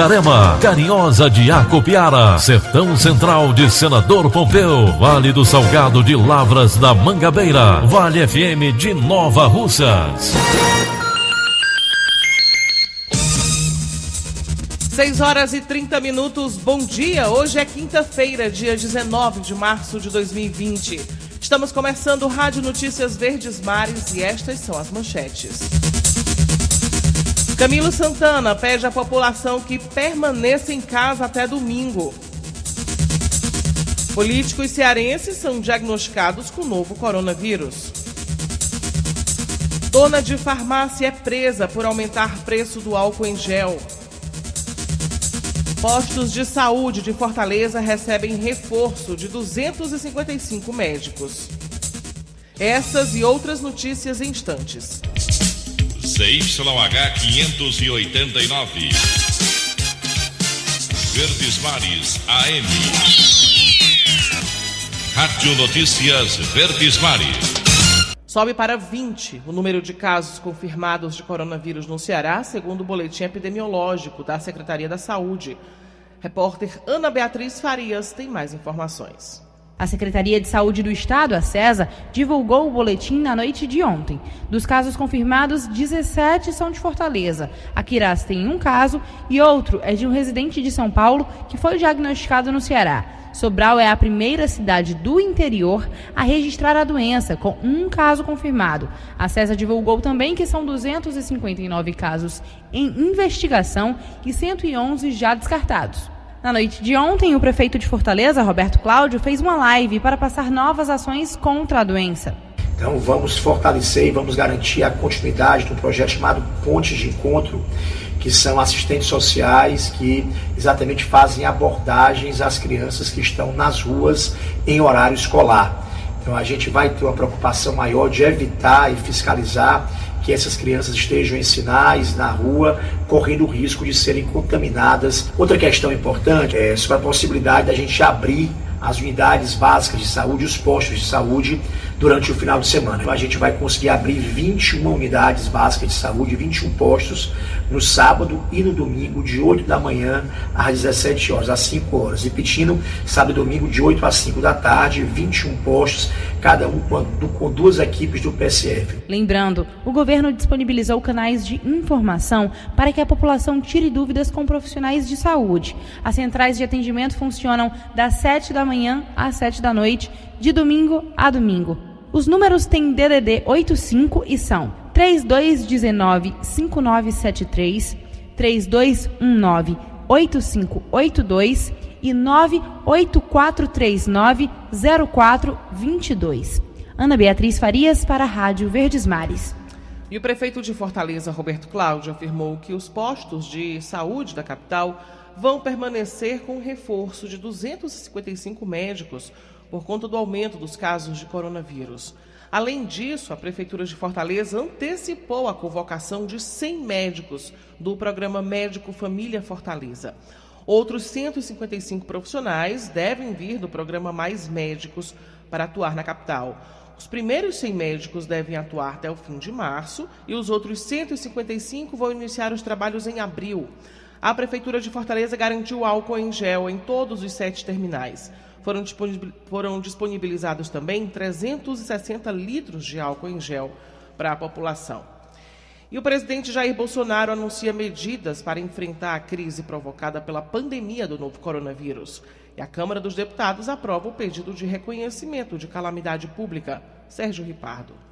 Itarema, Carinhosa de Acopiara, Sertão Central de Senador Pompeu, Vale do Salgado de Lavras da Mangabeira, Vale FM de Nova Russas. 6 horas e 30 minutos, bom dia. Hoje é quinta-feira, dia 19 de março de 2020. Estamos começando Rádio Notícias Verdes Mares e estas são as manchetes. Camilo Santana pede à população que permaneça em casa até domingo. Políticos cearenses são diagnosticados com novo coronavírus. Dona de farmácia é presa por aumentar preço do álcool em gel. Postos de saúde de Fortaleza recebem reforço de 255 médicos. Essas e outras notícias em instantes. CYH 589. Verdes Mares AM. Rádio Notícias Verdes Mares. Sobe para 20 o número de casos confirmados de coronavírus no Ceará, segundo o boletim epidemiológico da Secretaria da Saúde. Repórter Ana Beatriz Farias tem mais informações. A Secretaria de Saúde do Estado, a CESA, divulgou o boletim na noite de ontem. Dos casos confirmados, 17 são de Fortaleza. Aquirás tem um caso e outro é de um residente de São Paulo que foi diagnosticado no Ceará. Sobral é a primeira cidade do interior a registrar a doença, com um caso confirmado. A CESA divulgou também que são 259 casos em investigação e 111 já descartados. Na noite de ontem, o prefeito de Fortaleza, Roberto Cláudio, fez uma live para passar novas ações contra a doença. Então vamos fortalecer e vamos garantir a continuidade de um projeto chamado Pontes de Encontro, que são assistentes sociais que exatamente fazem abordagens às crianças que estão nas ruas em horário escolar. Então a gente vai ter uma preocupação maior de evitar e fiscalizar que essas crianças estejam em sinais na rua, correndo o risco de serem contaminadas. Outra questão importante é sobre a possibilidade da gente abrir as unidades básicas de saúde, os postos de saúde, durante o final de semana. A gente vai conseguir abrir 21 unidades básicas de saúde, 21 postos no sábado e no domingo, de 8 da manhã às 17 horas, às 5 horas. Repetindo, sábado e domingo, de 8 às 5 da tarde, 21 postos, cada um com duas equipes do PSF. Lembrando, o governo disponibilizou canais de informação para que a população tire dúvidas com profissionais de saúde. As centrais de atendimento funcionam das 7 da manhã às 7 da noite, de domingo a domingo. Os números têm DDD 85 e são 3219 5973, 3219 8582 e 98439 0422. Ana Beatriz Farias para a Rádio Verdes Mares. E o prefeito de Fortaleza, Roberto Cláudio, afirmou que os postos de saúde da capital vão permanecer com reforço de 255 médicos por conta do aumento dos casos de coronavírus. Além disso, a Prefeitura de Fortaleza antecipou a convocação de 100 médicos do programa Médico Família Fortaleza. Outros 155 profissionais devem vir do programa Mais Médicos para atuar na capital. Os primeiros 100 médicos devem atuar até o fim de março e os outros 155 vão iniciar os trabalhos em abril. A Prefeitura de Fortaleza garantiu álcool em gel em todos os sete terminais. Foram, foram disponibilizados também 360 litros de álcool em gel para a população. E o presidente Jair Bolsonaro anuncia medidas para enfrentar a crise provocada pela pandemia do novo coronavírus. E a Câmara dos Deputados aprova o pedido de reconhecimento de calamidade pública. Sérgio Ripardo.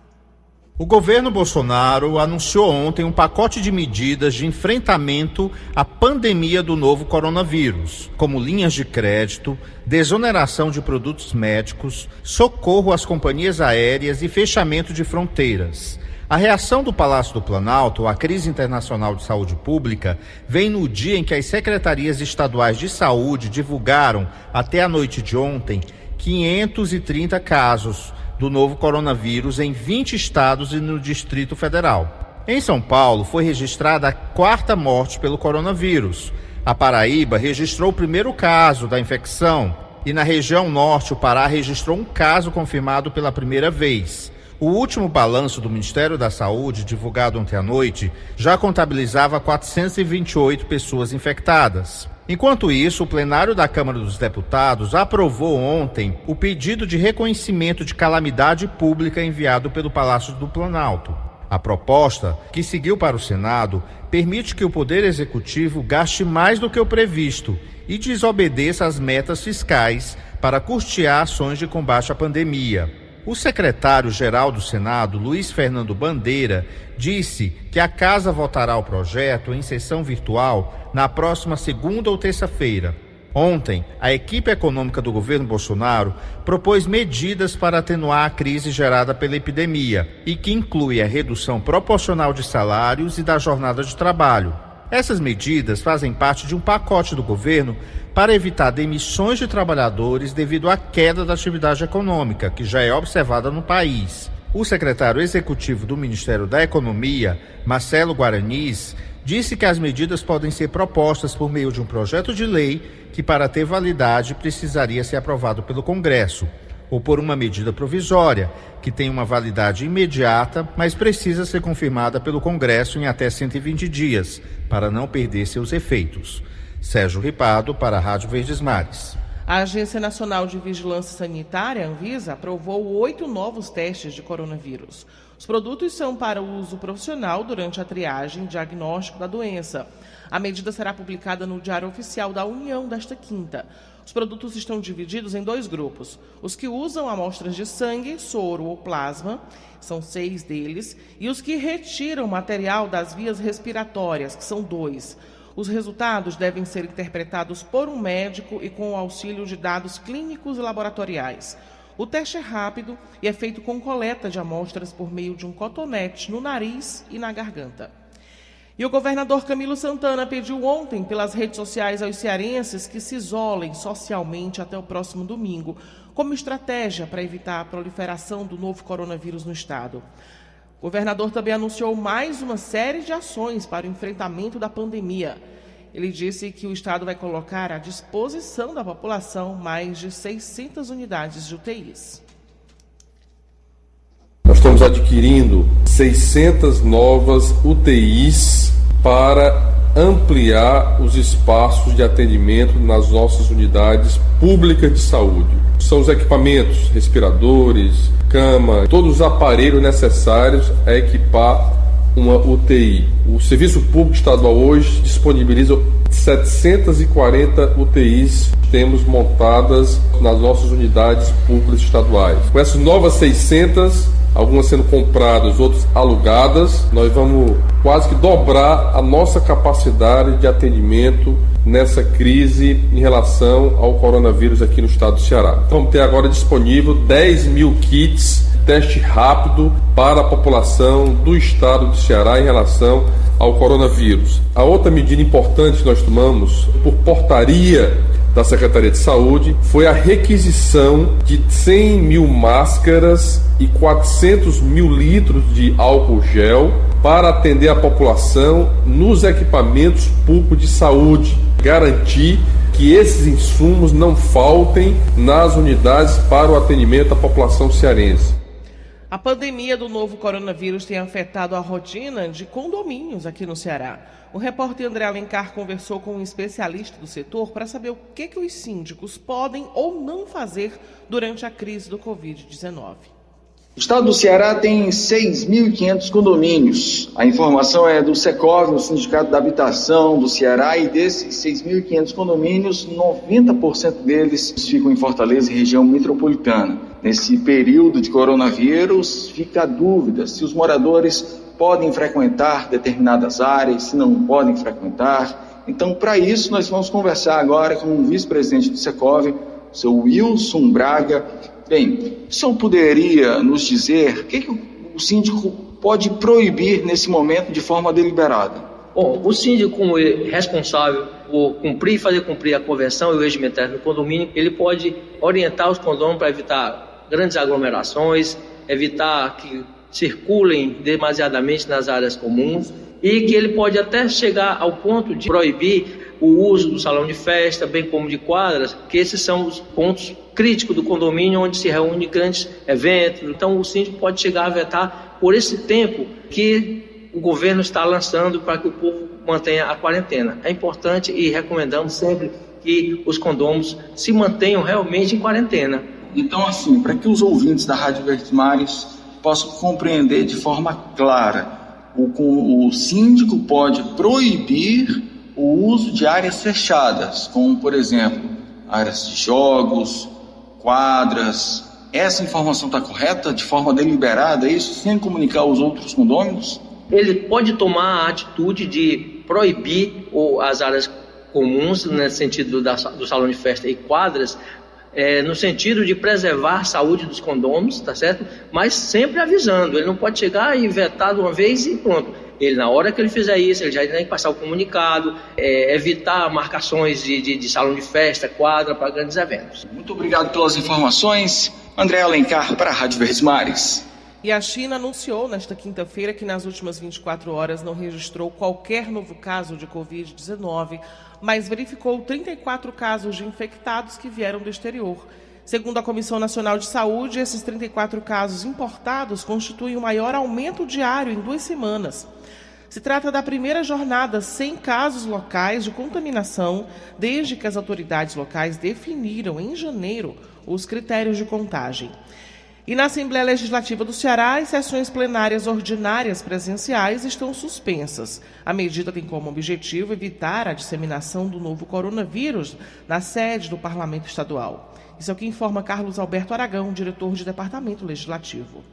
O governo Bolsonaro anunciou ontem um pacote de medidas de enfrentamento à pandemia do novo coronavírus, como linhas de crédito, desoneração de produtos médicos, socorro às companhias aéreas e fechamento de fronteiras. A reação do Palácio do Planalto à crise internacional de saúde pública vem no dia em que as secretarias estaduais de saúde divulgaram, até a noite de ontem, 530 casos do novo coronavírus em 20 estados e no Distrito Federal. Em São Paulo, foi registrada a quarta morte pelo coronavírus. A Paraíba registrou o primeiro caso da infecção e na região norte, o Pará registrou um caso confirmado pela primeira vez. O último balanço do Ministério da Saúde, divulgado ontem à noite, já contabilizava 428 pessoas infectadas. Enquanto isso, o plenário da Câmara dos Deputados aprovou ontem o pedido de reconhecimento de calamidade pública enviado pelo Palácio do Planalto. A proposta, que seguiu para o Senado, permite que o Poder Executivo gaste mais do que o previsto e desobedeça às metas fiscais para custear ações de combate à pandemia. O secretário-geral do Senado, Luiz Fernando Bandeira, disse que a Casa votará o projeto em sessão virtual na próxima segunda ou terça-feira. Ontem, a equipe econômica do governo Bolsonaro propôs medidas para atenuar a crise gerada pela epidemia e que inclui a redução proporcional de salários e da jornada de trabalho. Essas medidas fazem parte de um pacote do governo para evitar demissões de trabalhadores devido à queda da atividade econômica, que já é observada no país. O secretário executivo do Ministério da Economia, Marcelo Guaranis, disse que as medidas podem ser propostas por meio de um projeto de lei que, para ter validade, precisaria ser aprovado pelo Congresso, ou por uma medida provisória, que tem uma validade imediata, mas precisa ser confirmada pelo Congresso em até 120 dias, para não perder seus efeitos. Sérgio Ripado, para a Rádio Verdes Mares. A Agência Nacional de Vigilância Sanitária, Anvisa, aprovou oito novos testes de coronavírus. Os produtos são para uso profissional durante a triagem e diagnóstico da doença. A medida será publicada no Diário Oficial da União desta quinta. Os produtos estão divididos em dois grupos: os que usam amostras de sangue, soro ou plasma, são seis deles, e os que retiram material das vias respiratórias, que são dois. Os resultados devem ser interpretados por um médico e com o auxílio de dados clínicos e laboratoriais. O teste é rápido e é feito com coleta de amostras por meio de um cotonete no nariz e na garganta. E o governador Camilo Santana pediu ontem pelas redes sociais aos cearenses que se isolem socialmente até o próximo domingo, como estratégia para evitar a proliferação do novo coronavírus no estado. O governador também anunciou mais uma série de ações para o enfrentamento da pandemia. Ele disse que o Estado vai colocar à disposição da população mais de 600 unidades de UTIs. Nós estamos adquirindo 600 novas UTIs para ampliar os espaços de atendimento nas nossas unidades públicas de saúde. São os equipamentos, respiradores, cama, todos os aparelhos necessários a equipar uma UTI. O Serviço Público Estadual hoje disponibiliza 740 UTIs temos montadas nas nossas unidades públicas estaduais. Com essas novas 600, algumas sendo compradas, outras alugadas, nós vamos quase que dobrar a nossa capacidade de atendimento nessa crise em relação ao coronavírus aqui no estado do Ceará. Vamos ter agora disponível 10 mil kits teste rápido para a população do estado do Ceará em relação ao coronavírus. A outra medida importante que nós tomamos, por portaria da Secretaria de Saúde foi a requisição de 100 mil máscaras e 400 mil litros de álcool gel para atender a população nos equipamentos públicos de saúde, garantir que esses insumos não faltem nas unidades para o atendimento à população cearense. A pandemia do novo coronavírus tem afetado a rotina de condomínios aqui no Ceará. O repórter André Alencar conversou com um especialista do setor para saber o que, que os síndicos podem ou não fazer durante a crise do Covid-19. O estado do Ceará tem 6.500 condomínios. A informação é do Secov, o Sindicato da Habitação do Ceará, e desses 6.500 condomínios, 90% deles ficam em Fortaleza e região metropolitana. Nesse período de coronavírus, fica a dúvida se os moradores podem frequentar determinadas áreas, se não podem frequentar. Então, para isso, nós vamos conversar agora com o vice-presidente do Secov, o seu Wilson Braga. Bem, o senhor poderia nos dizer o que, que o síndico pode proibir nesse momento de forma deliberada? Bom, o síndico, como responsável por cumprir e fazer cumprir a convenção e o regimentário no condomínio, ele pode orientar os condôminos para evitar grandes aglomerações, evitar que circulem demasiadamente nas áreas comuns e que ele pode até chegar ao ponto de proibir o uso do salão de festa, bem como de quadras, que esses são os pontos críticos do condomínio onde se reúnem grandes eventos. Então o síndico pode chegar a vetar por esse tempo que o governo está lançando para que o povo mantenha a quarentena. É importante e recomendamos sempre que os condôminos se mantenham realmente em quarentena então, assim, para que os ouvintes da Rádio Verdes Mares possam compreender de forma clara, o, o síndico pode proibir o uso de áreas fechadas, como, por exemplo, áreas de jogos, quadras. Essa informação está correta de forma deliberada, é isso sem comunicar aos outros condôminos? Ele pode tomar a atitude de proibir as áreas comuns, no sentido do salão de festa e quadras, é, no sentido de preservar a saúde dos condôminos, tá certo? Mas sempre avisando, ele não pode chegar e vetar de uma vez e pronto. Ele, na hora que ele fizer isso, ele já tem que passar o comunicado, é, evitar marcações de, de, de, salão de festa, quadra para grandes eventos. Muito obrigado pelas informações. André Alencar para a Rádio Verdes Mares. E a China anunciou nesta quinta-feira que nas últimas 24 horas não registrou qualquer novo caso de Covid-19 mas verificou 34 casos de infectados que vieram do exterior. Segundo a Comissão Nacional de Saúde, esses 34 casos importados constituem o maior aumento diário em duas semanas. Se trata da primeira jornada sem casos locais de contaminação desde que as autoridades locais definiram em janeiro os critérios de contagem. E na Assembleia Legislativa do Ceará, as sessões plenárias ordinárias presenciais estão suspensas. A medida tem como objetivo evitar a disseminação do novo coronavírus na sede do Parlamento Estadual. Isso é o que informa Carlos Alberto Aragão, diretor de Departamento Legislativo.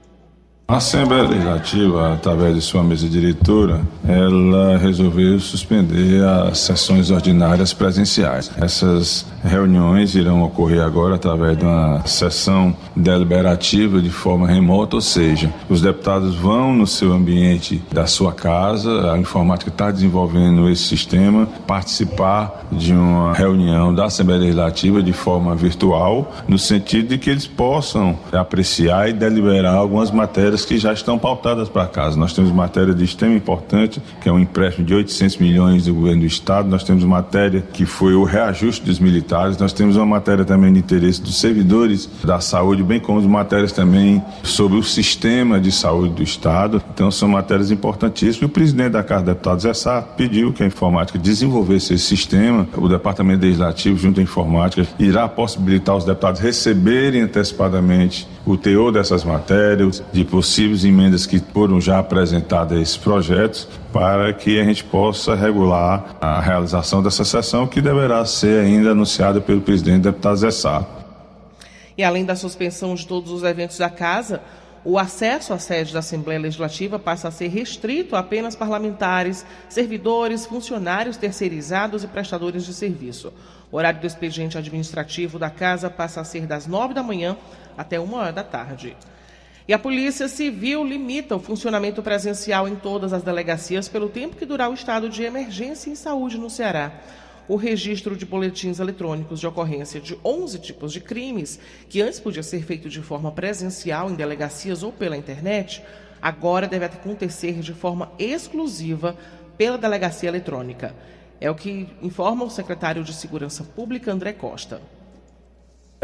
A Assembleia Legislativa, através de sua mesa diretora, ela resolveu suspender as sessões ordinárias presenciais. Essas reuniões irão ocorrer agora através de uma sessão deliberativa de forma remota, ou seja, os deputados vão no seu ambiente da sua casa, a informática está desenvolvendo esse sistema, participar de uma reunião da Assembleia Legislativa de forma virtual, no sentido de que eles possam apreciar e deliberar algumas matérias matérias que já estão pautadas para casa. Nós temos matéria de extremo importante, que é um empréstimo de 800 milhões do governo do Estado. Nós temos matéria que foi o reajuste dos militares. Nós temos uma matéria também de interesse dos servidores da saúde, bem como as matérias também sobre o sistema de saúde do Estado. Então, são matérias importantíssimas. E o presidente da Casa de Deputados, Zé pediu que a informática desenvolvesse esse sistema. O Departamento Legislativo, junto à informática, irá possibilitar os deputados receberem antecipadamente o teor dessas matérias, de possíveis emendas que foram já apresentadas a esses projetos, para que a gente possa regular a realização dessa sessão, que deverá ser ainda anunciada pelo presidente deputado Zé Sá. E além da suspensão de todos os eventos da casa, o acesso à sede da Assembleia Legislativa passa a ser restrito a apenas parlamentares, servidores, funcionários terceirizados e prestadores de serviço. O horário do expediente administrativo da casa passa a ser das nove da manhã até uma hora da tarde. E a Polícia Civil limita o funcionamento presencial em todas as delegacias pelo tempo que durar o estado de emergência em saúde no Ceará. O registro de boletins eletrônicos de ocorrência de 11 tipos de crimes, que antes podia ser feito de forma presencial em delegacias ou pela internet, agora deve acontecer de forma exclusiva pela delegacia eletrônica. É o que informa o secretário de Segurança Pública, André Costa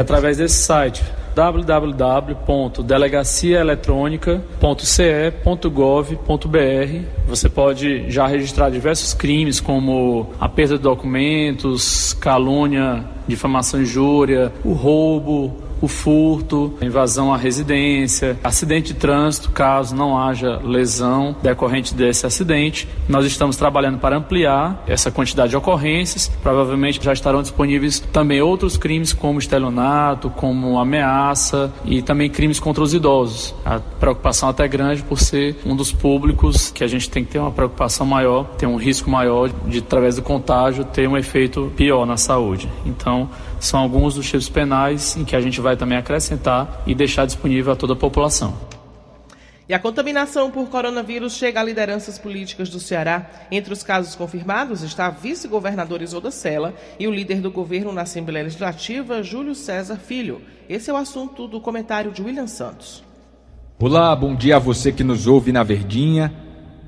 através desse site www.delegaciaeletronica.ce.gov.br. Você pode já registrar diversos crimes como a perda de documentos, calúnia, difamação e injúria, o roubo, o furto, invasão à residência, acidente de trânsito, caso não haja lesão decorrente desse acidente. Nós estamos trabalhando para ampliar essa quantidade de ocorrências. Provavelmente já estarão disponíveis também outros crimes como estelionato, como ameaça e também crimes contra os idosos. A preocupação até grande por ser um dos públicos que a gente tem que ter uma preocupação maior, ter um risco maior de através do contágio ter um efeito pior na saúde. Então, são alguns dos tipos penais em que a gente vai também acrescentar e deixar disponível a toda a população. E a contaminação por coronavírus chega a lideranças políticas do Ceará. Entre os casos confirmados está a vice-governadora Isolda Sela e o líder do governo na Assembleia Legislativa, Júlio César Filho. Esse é o assunto do comentário de William Santos. Olá, bom dia a você que nos ouve na Verdinha.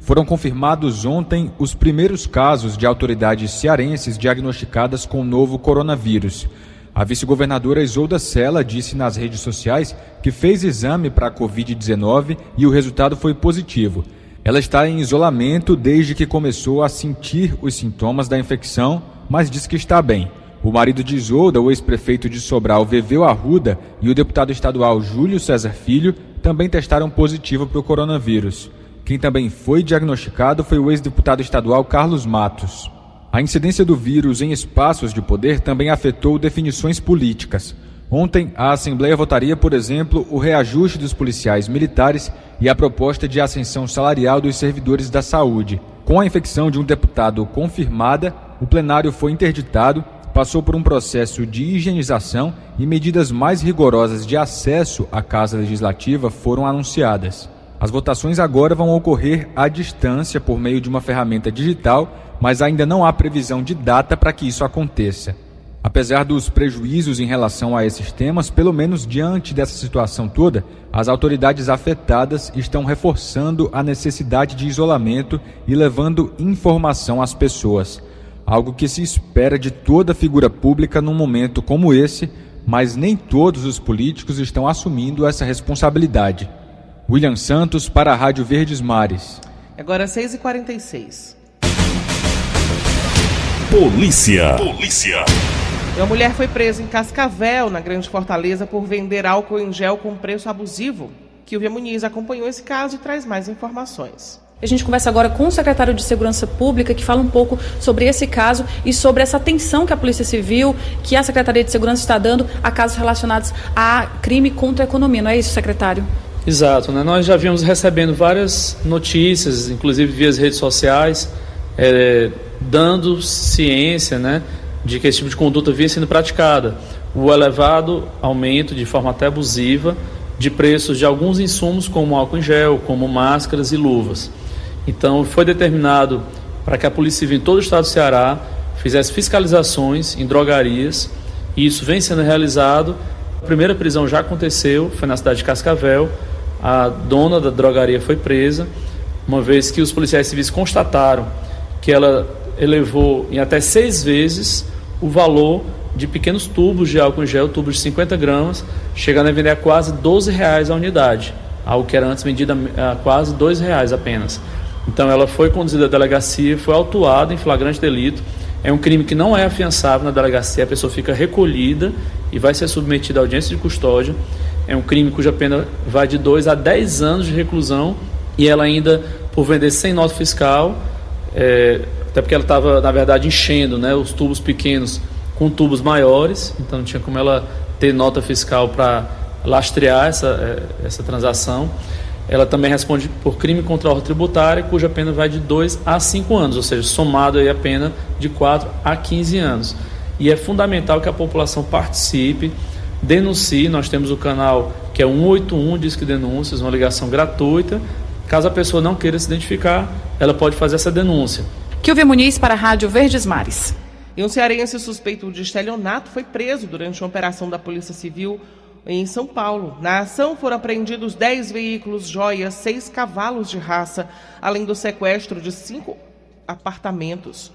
Foram confirmados ontem os primeiros casos de autoridades cearenses diagnosticadas com o novo coronavírus. A vice-governadora Isolda Sela disse nas redes sociais que fez exame para a Covid-19 e o resultado foi positivo. Ela está em isolamento desde que começou a sentir os sintomas da infecção, mas diz que está bem. O marido de Isolda, o ex-prefeito de Sobral, Veveu Arruda, e o deputado estadual Júlio César Filho também testaram positivo para o coronavírus. Quem também foi diagnosticado foi o ex-deputado estadual Carlos Matos. A incidência do vírus em espaços de poder também afetou definições políticas. Ontem, a Assembleia votaria, por exemplo, o reajuste dos policiais militares e a proposta de ascensão salarial dos servidores da saúde. Com a infecção de um deputado confirmada, o plenário foi interditado, passou por um processo de higienização e medidas mais rigorosas de acesso à Casa Legislativa foram anunciadas. As votações agora vão ocorrer à distância por meio de uma ferramenta digital mas ainda não há previsão de data para que isso aconteça. Apesar dos prejuízos em relação a esses temas, pelo menos diante dessa situação toda, as autoridades afetadas estão reforçando a necessidade de isolamento e levando informação às pessoas, algo que se espera de toda figura pública num momento como esse, mas nem todos os políticos estão assumindo essa responsabilidade. William Santos para a Rádio Verdes Mares. Agora 6h46. Polícia. Polícia. Uma mulher foi presa em Cascavel, na Grande Fortaleza, por vender álcool em gel com preço abusivo. Kilvia Muniz acompanhou esse caso e traz mais informações. A gente conversa agora com o secretário de Segurança Pública, que fala um pouco sobre esse caso e sobre essa atenção que a Polícia Civil, que a Secretaria de Segurança está dando a casos relacionados a crime contra a economia. Não é isso, secretário? Exato. Né? Nós já vimos recebendo várias notícias, inclusive via as redes sociais, é, dando ciência né, de que esse tipo de conduta vinha sendo praticada. O elevado aumento, de forma até abusiva, de preços de alguns insumos, como álcool em gel, como máscaras e luvas. Então, foi determinado para que a Polícia Civil em todo o estado do Ceará fizesse fiscalizações em drogarias, e isso vem sendo realizado. A primeira prisão já aconteceu, foi na cidade de Cascavel. A dona da drogaria foi presa, uma vez que os policiais civis constataram que ela elevou em até seis vezes o valor de pequenos tubos de álcool em gel, tubos de 50 gramas, chegando a vender a quase 12 reais a unidade, algo que era antes vendida a quase 2 reais apenas. Então ela foi conduzida à delegacia, foi autuada em flagrante delito. É um crime que não é afiançável na delegacia, a pessoa fica recolhida e vai ser submetida à audiência de custódia. É um crime cuja pena vai de 2 a 10 anos de reclusão e ela ainda, por vender sem nota fiscal, é, até porque ela estava, na verdade, enchendo né, os tubos pequenos com tubos maiores, então não tinha como ela ter nota fiscal para lastrear essa, é, essa transação. Ela também responde por crime contra a ordem tributária, cuja pena vai de 2 a 5 anos, ou seja, somado aí a pena de 4 a 15 anos. E é fundamental que a população participe, denuncie. Nós temos o canal que é 181 Disque Denúncias, uma ligação gratuita. Caso a pessoa não queira se identificar, ela pode fazer essa denúncia. Kilvia Muniz para a Rádio Verdes Mares. E um cearense suspeito de estelionato foi preso durante uma operação da Polícia Civil em São Paulo. Na ação foram apreendidos 10 veículos, joias, 6 cavalos de raça, além do sequestro de 5 apartamentos.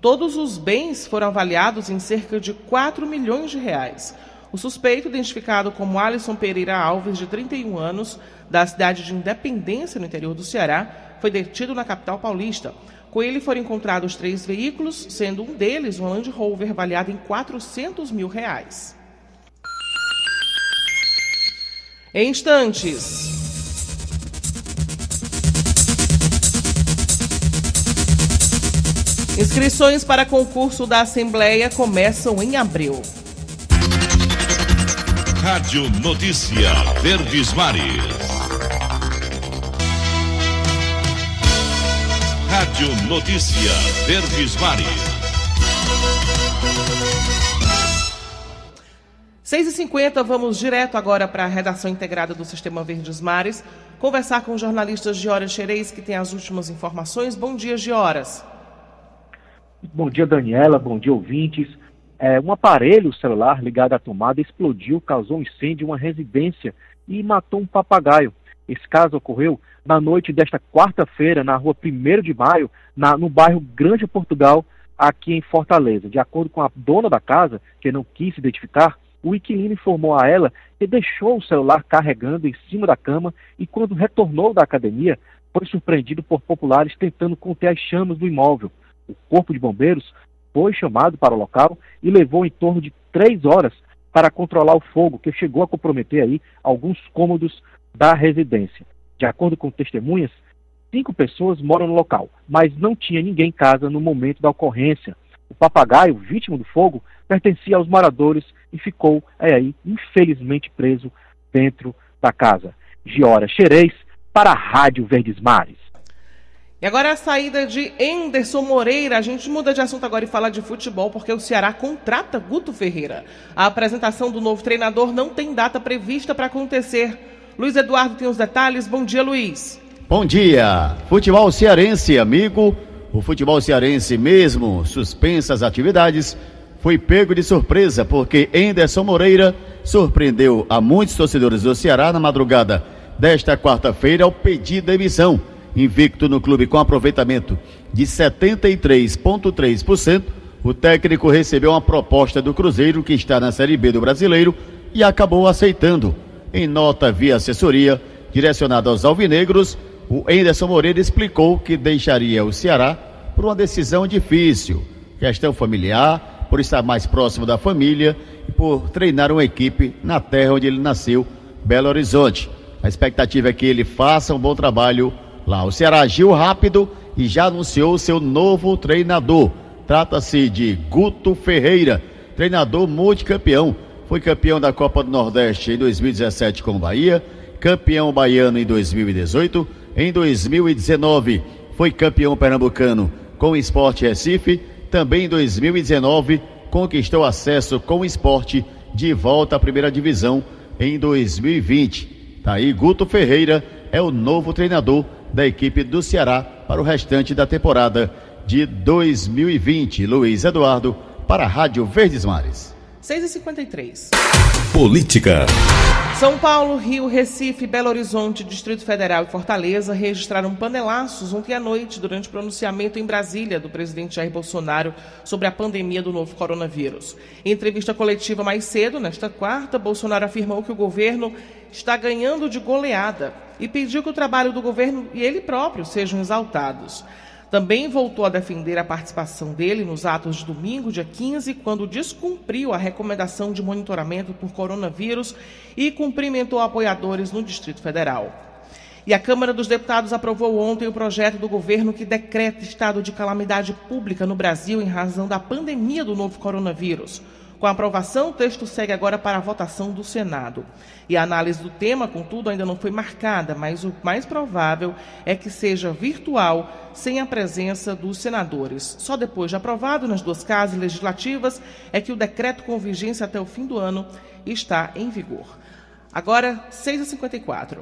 Todos os bens foram avaliados em cerca de 4 milhões de reais. O suspeito, identificado como Alisson Pereira Alves, de 31 anos, da cidade de Independência, no interior do Ceará, foi detido na capital paulista. Com ele foram encontrados três veículos, sendo um deles um Land Rover avaliado em 400 mil reais. Em instantes. Inscrições para concurso da Assembleia começam em abril. Rádio Notícia Verdes Mares. Rádio Notícia Verdes Mares. 6 e 50 vamos direto agora para a redação integrada do Sistema Verdes Mares, conversar com o jornalista Gioras Xerez, que tem as últimas informações. Bom dia, Gioras. Bom dia, Daniela. Bom dia, ouvintes. É, um aparelho celular ligado à tomada explodiu, causou um incêndio em uma residência e matou um papagaio. Esse caso ocorreu na noite desta quarta-feira, na rua 1 de maio, na, no bairro Grande Portugal, aqui em Fortaleza. De acordo com a dona da casa, que não quis se identificar, o inquilino informou a ela que deixou o celular carregando em cima da cama e, quando retornou da academia, foi surpreendido por populares tentando conter as chamas do imóvel. O corpo de bombeiros foi chamado para o local e levou em torno de três horas para controlar o fogo, que chegou a comprometer aí alguns cômodos da residência. De acordo com testemunhas, cinco pessoas moram no local, mas não tinha ninguém em casa no momento da ocorrência. O papagaio, vítima do fogo, pertencia aos moradores e ficou é aí, infelizmente preso dentro da casa. Giora Xerez para a Rádio Verdes Mares. E agora a saída de Enderson Moreira. A gente muda de assunto agora e fala de futebol, porque o Ceará contrata Guto Ferreira. A apresentação do novo treinador não tem data prevista para acontecer. Luiz Eduardo tem os detalhes. Bom dia, Luiz. Bom dia. Futebol cearense, amigo. O futebol cearense, mesmo suspensas atividades, foi pego de surpresa porque Enderson Moreira surpreendeu a muitos torcedores do Ceará na madrugada desta quarta-feira ao pedir demissão. Invicto no clube com aproveitamento de 73,3%, o técnico recebeu uma proposta do Cruzeiro, que está na Série B do Brasileiro, e acabou aceitando. Em nota via assessoria, direcionada aos alvinegros, o Enderson Moreira explicou que deixaria o Ceará por uma decisão difícil, questão familiar, por estar mais próximo da família e por treinar uma equipe na terra onde ele nasceu, Belo Horizonte. A expectativa é que ele faça um bom trabalho lá. O Ceará agiu rápido e já anunciou seu novo treinador. Trata-se de Guto Ferreira, treinador multicampeão. Foi campeão da Copa do Nordeste em 2017 com o Bahia, campeão baiano em 2018. Em 2019 foi campeão pernambucano com o Esporte Recife. Também em 2019 conquistou acesso com o esporte de volta à primeira divisão em 2020. Tá aí Guto Ferreira é o novo treinador da equipe do Ceará para o restante da temporada de 2020. Luiz Eduardo para a Rádio Verdes Mares. 6h53. Política. São Paulo, Rio, Recife, Belo Horizonte, Distrito Federal e Fortaleza registraram panelaços ontem à noite durante o pronunciamento em Brasília do presidente Jair Bolsonaro sobre a pandemia do novo coronavírus. Em entrevista coletiva mais cedo, nesta quarta, Bolsonaro afirmou que o governo está ganhando de goleada e pediu que o trabalho do governo e ele próprio sejam exaltados. Também voltou a defender a participação dele nos atos de domingo, dia 15, quando descumpriu a recomendação de monitoramento por coronavírus e cumprimentou apoiadores no Distrito Federal. E a Câmara dos Deputados aprovou ontem o projeto do governo que decreta estado de calamidade pública no Brasil em razão da pandemia do novo coronavírus. Com a aprovação, o texto segue agora para a votação do Senado. E a análise do tema, contudo, ainda não foi marcada, mas o mais provável é que seja virtual, sem a presença dos senadores. Só depois de aprovado nas duas casas legislativas é que o decreto com vigência até o fim do ano está em vigor. Agora, 6h54.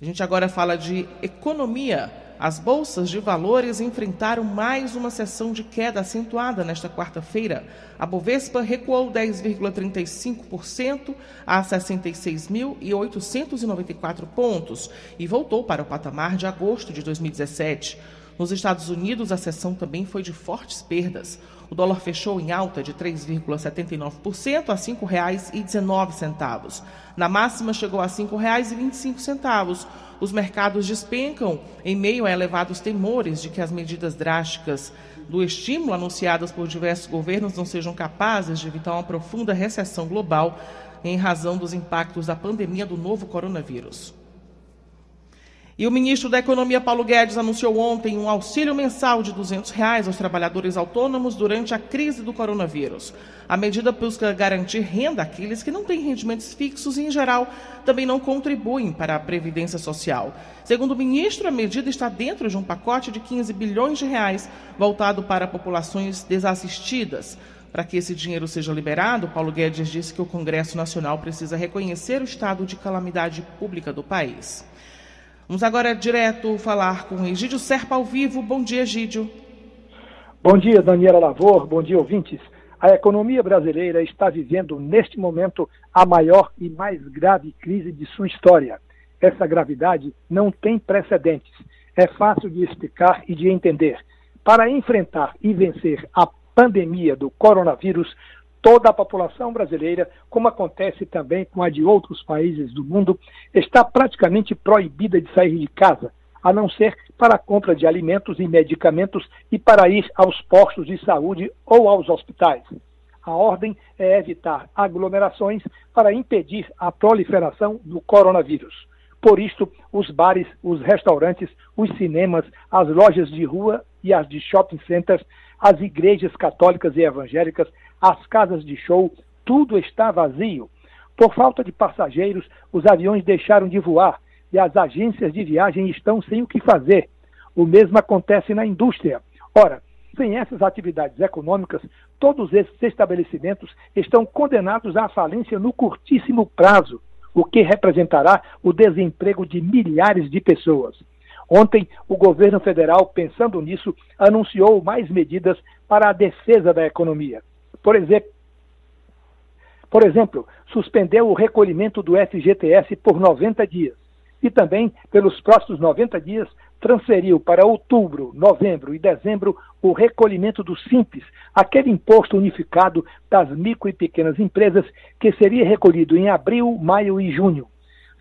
A gente agora fala de economia. As bolsas de valores enfrentaram mais uma sessão de queda acentuada nesta quarta-feira. A Bovespa recuou 10,35% a 66.894 pontos e voltou para o patamar de agosto de 2017. Nos Estados Unidos, a sessão também foi de fortes perdas. O dólar fechou em alta de 3,79% a R$ 5,19. Na máxima, chegou a R$ 5,25. Os mercados despencam em meio a elevados temores de que as medidas drásticas do estímulo anunciadas por diversos governos não sejam capazes de evitar uma profunda recessão global em razão dos impactos da pandemia do novo coronavírus. E o ministro da Economia, Paulo Guedes, anunciou ontem um auxílio mensal de 200 reais aos trabalhadores autônomos durante a crise do coronavírus. A medida busca garantir renda àqueles que não têm rendimentos fixos e, em geral, também não contribuem para a Previdência Social. Segundo o ministro, a medida está dentro de um pacote de 15 bilhões de reais voltado para populações desassistidas. Para que esse dinheiro seja liberado, Paulo Guedes disse que o Congresso Nacional precisa reconhecer o estado de calamidade pública do país. Vamos agora direto falar com Egídio Serpa ao vivo. Bom dia, Egídio. Bom dia, Daniela Lavor. Bom dia, ouvintes. A economia brasileira está vivendo, neste momento, a maior e mais grave crise de sua história. Essa gravidade não tem precedentes. É fácil de explicar e de entender. Para enfrentar e vencer a pandemia do coronavírus, toda a população brasileira, como acontece também com a de outros países do mundo, está praticamente proibida de sair de casa, a não ser para a compra de alimentos e medicamentos e para ir aos postos de saúde ou aos hospitais. A ordem é evitar aglomerações para impedir a proliferação do coronavírus. Por isto, os bares, os restaurantes, os cinemas, as lojas de rua e as de shopping centers, as igrejas católicas e evangélicas as casas de show, tudo está vazio. Por falta de passageiros, os aviões deixaram de voar e as agências de viagem estão sem o que fazer. O mesmo acontece na indústria. Ora, sem essas atividades econômicas, todos esses estabelecimentos estão condenados à falência no curtíssimo prazo, o que representará o desemprego de milhares de pessoas. Ontem, o governo federal, pensando nisso, anunciou mais medidas para a defesa da economia. Por exemplo, por exemplo, suspendeu o recolhimento do FGTS por 90 dias e também, pelos próximos 90 dias, transferiu para outubro, novembro e dezembro o recolhimento do Simples, aquele imposto unificado das micro e pequenas empresas que seria recolhido em abril, maio e junho.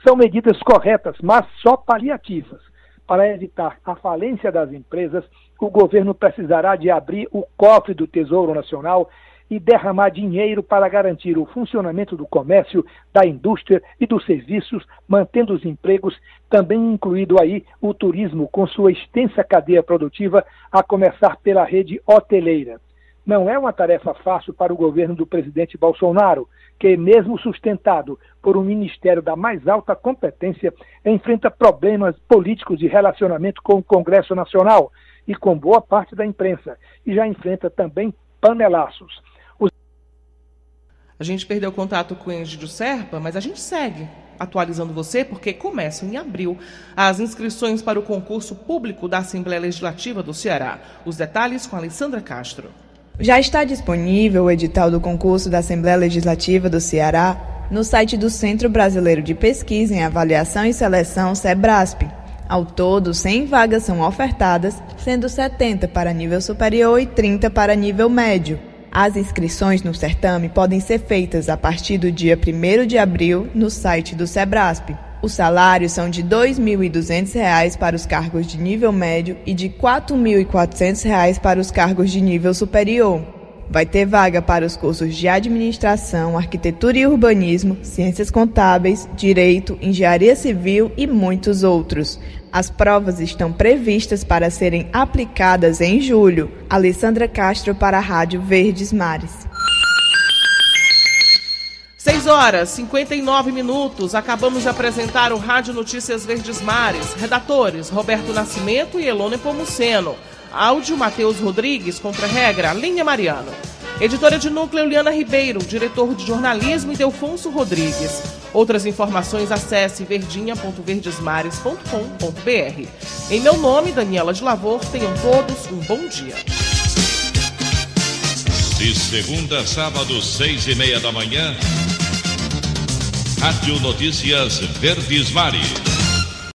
São medidas corretas, mas só paliativas. Para evitar a falência das empresas, o governo precisará de abrir o cofre do Tesouro Nacional e derramar dinheiro para garantir o funcionamento do comércio, da indústria e dos serviços, mantendo os empregos, também incluído aí o turismo com sua extensa cadeia produtiva, a começar pela rede hoteleira. Não é uma tarefa fácil para o governo do presidente Bolsonaro, que, mesmo sustentado por um ministério da mais alta competência, enfrenta problemas políticos de relacionamento com o Congresso Nacional e com boa parte da imprensa, e já enfrenta também panelaços. A gente perdeu contato com o Egídio Serpa, mas a gente segue atualizando você, porque começam em abril as inscrições para o concurso público da Assembleia Legislativa do Ceará. Os detalhes com a Alessandra Castro. Já está disponível o edital do concurso da Assembleia Legislativa do Ceará no site do Centro Brasileiro de Pesquisa em Avaliação e Seleção, SEBRASP. Ao todo, 100 vagas são ofertadas, sendo 70 para nível superior e 30 para nível médio. As inscrições no certame podem ser feitas a partir do dia 1 de abril no site do Sebrasp. Os salários são de R$ 2.200 para os cargos de nível médio e de R$ 4.400 para os cargos de nível superior. Vai ter vaga para os cursos de Administração, Arquitetura e Urbanismo, Ciências Contábeis, Direito, Engenharia Civil e muitos outros. As provas estão previstas para serem aplicadas em julho. Alessandra Castro para a Rádio Verdes Mares. 6 horas 59 minutos. Acabamos de apresentar o Rádio Notícias Verdes Mares. Redatores Roberto Nascimento e Elone Pomuceno. Áudio Matheus Rodrigues, contra-regra Linha Mariano. Editora de núcleo Liana Ribeiro, diretor de jornalismo Delfonso Rodrigues. Outras informações acesse verdinha.verdesmares.com.br. Em meu nome, Daniela de Lavor, tenham todos um bom dia. De segunda a sábado, seis e meia da manhã, Rádio Notícias Verdes Mares.